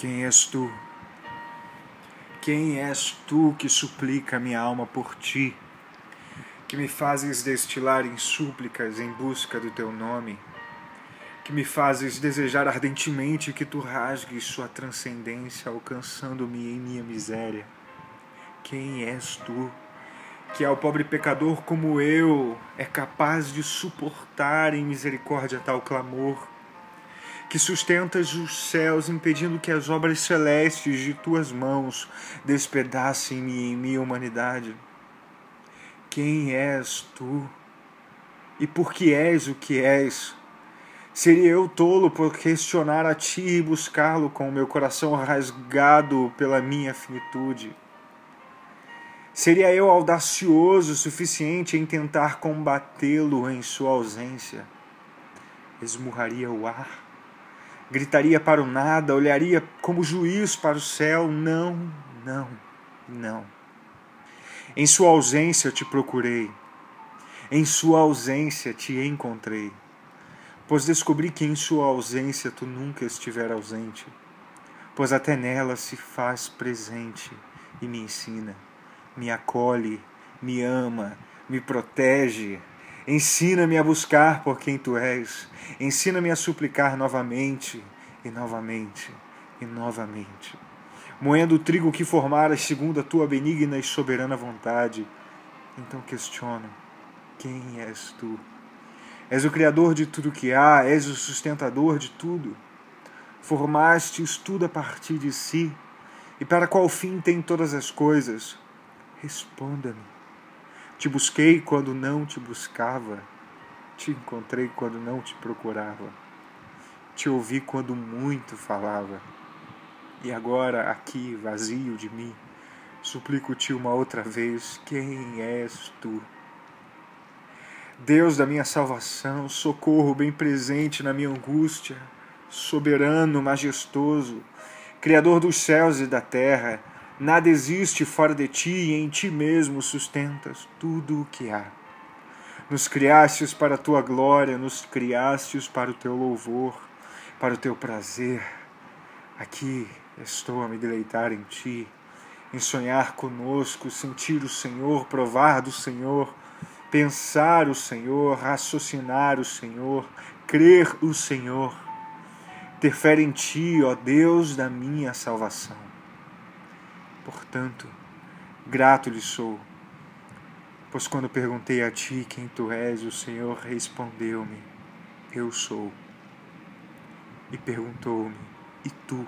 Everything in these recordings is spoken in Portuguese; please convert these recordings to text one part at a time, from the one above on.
Quem és tu? Quem és tu que suplica minha alma por ti? Que me fazes destilar em súplicas em busca do teu nome? Que me fazes desejar ardentemente que tu rasgues sua transcendência, alcançando-me em minha miséria? Quem és tu? Que ao pobre pecador como eu é capaz de suportar em misericórdia tal clamor? Que sustentas os céus, impedindo que as obras celestes de tuas mãos despedacem-me em minha humanidade. Quem és tu? E por que és o que és? Seria eu tolo por questionar a ti e buscá-lo com o meu coração rasgado pela minha finitude? Seria eu audacioso o suficiente em tentar combatê-lo em sua ausência? Esmurraria o ar? Gritaria para o nada, olharia como juiz para o céu. Não, não, não. Em sua ausência te procurei, em sua ausência te encontrei, pois descobri que em sua ausência tu nunca estiver ausente, pois até nela se faz presente e me ensina, me acolhe, me ama, me protege, Ensina-me a buscar por quem tu és. Ensina-me a suplicar novamente e novamente e novamente. Moendo o trigo que formaras segundo a tua benigna e soberana vontade. Então questiono: quem és tu? És o Criador de tudo que há, és o sustentador de tudo. Formastes tudo a partir de si, e para qual fim tem todas as coisas? Responda-me. Te busquei quando não te buscava. Te encontrei quando não te procurava. Te ouvi quando muito falava. E agora, aqui, vazio de mim, suplico-te uma outra vez: quem és tu? Deus da minha salvação, socorro bem presente na minha angústia, soberano, majestoso, Criador dos céus e da terra, Nada existe fora de ti e em ti mesmo sustentas tudo o que há. Nos criastes para a tua glória, nos criastes para o teu louvor, para o teu prazer. Aqui estou a me deleitar em ti, em sonhar conosco, sentir o Senhor, provar do Senhor, pensar o Senhor, raciocinar o Senhor, crer o Senhor, ter fé em ti, ó Deus da minha salvação. Portanto, grato lhe sou, pois quando perguntei a ti quem tu és, o Senhor respondeu-me: Eu sou. E perguntou-me: E tu,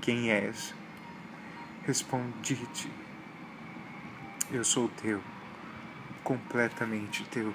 quem és? Respondi-te: Eu sou teu, completamente teu.